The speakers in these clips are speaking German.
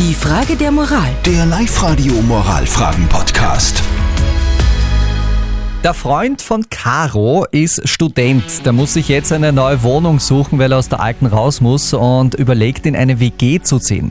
Die Frage der Moral. Der Live-Radio Moralfragen-Podcast. Der Freund von Caro ist Student. Der muss sich jetzt eine neue Wohnung suchen, weil er aus der alten raus muss und überlegt, in eine WG zu ziehen.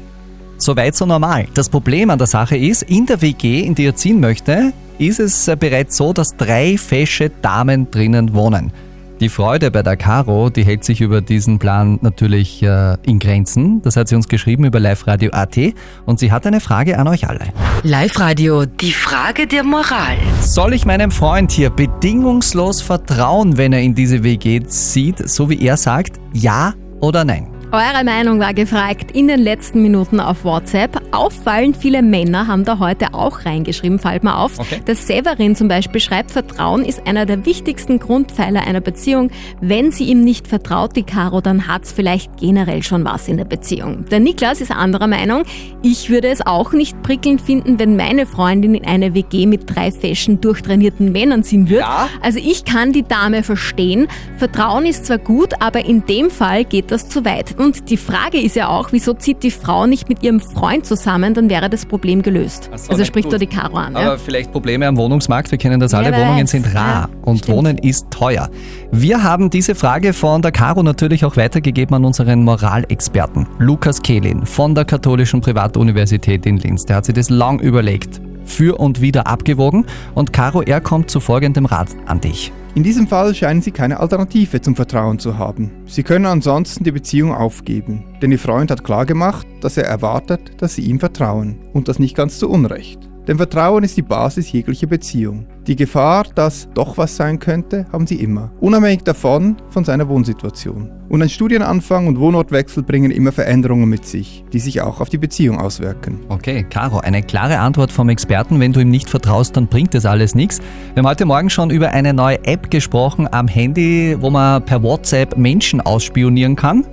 Soweit so normal. Das Problem an der Sache ist, in der WG, in die er ziehen möchte, ist es bereits so, dass drei fesche Damen drinnen wohnen. Die Freude bei der Caro, die hält sich über diesen Plan natürlich äh, in Grenzen. Das hat sie uns geschrieben über Live Radio AT und sie hat eine Frage an euch alle. Live-Radio, die Frage der Moral. Soll ich meinem Freund hier bedingungslos vertrauen, wenn er in diese WG zieht, so wie er sagt, ja oder nein? Eure Meinung war gefragt in den letzten Minuten auf WhatsApp. Auffallend viele Männer haben da heute auch reingeschrieben, fällt mal auf. Okay. Der Severin zum Beispiel schreibt, Vertrauen ist einer der wichtigsten Grundpfeiler einer Beziehung. Wenn sie ihm nicht vertraut, die Caro, dann hat's vielleicht generell schon was in der Beziehung. Der Niklas ist anderer Meinung. Ich würde es auch nicht prickelnd finden, wenn meine Freundin in eine WG mit drei fashion durchtrainierten Männern ziehen würde. Ja. Also ich kann die Dame verstehen. Vertrauen ist zwar gut, aber in dem Fall geht das zu weit. Und die Frage ist ja auch, wieso zieht die Frau nicht mit ihrem Freund zusammen, dann wäre das Problem gelöst. So, also spricht da die Caro an. Aber Ja? vielleicht Probleme am Wohnungsmarkt. Wir kennen das Ja, alle. wer Wohnungen weiß. sind rar Ja, und stimmt. Wohnen ist teuer. Wir haben diese Frage von der Caro natürlich auch weitergegeben an unseren Moralexperten. Lukas Kehlin von der Katholischen Privatuniversität in Linz. Der hat sich das lang überlegt, für und wieder abgewogen. Und Caro, er kommt zu folgendem Rat an dich. In diesem Fall scheinen Sie keine Alternative zum Vertrauen zu haben. Sie können ansonsten die Beziehung aufgeben, denn Ihr Freund hat klargemacht, dass er erwartet, dass Sie ihm vertrauen und das nicht ganz zu Unrecht. Denn Vertrauen ist die Basis jeglicher Beziehung. Die Gefahr, dass doch was sein könnte, haben Sie immer, unabhängig davon von seiner Wohnsituation. Und ein Studienanfang und Wohnortwechsel bringen immer Veränderungen mit sich, die sich auch auf die Beziehung auswirken. Okay, Caro, eine klare Antwort vom Experten. Wenn du ihm nicht vertraust, dann bringt das alles nichts. Wir haben heute Morgen schon über eine neue App gesprochen am Handy, wo man per WhatsApp Menschen ausspionieren kann.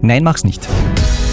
Nein, mach's nicht.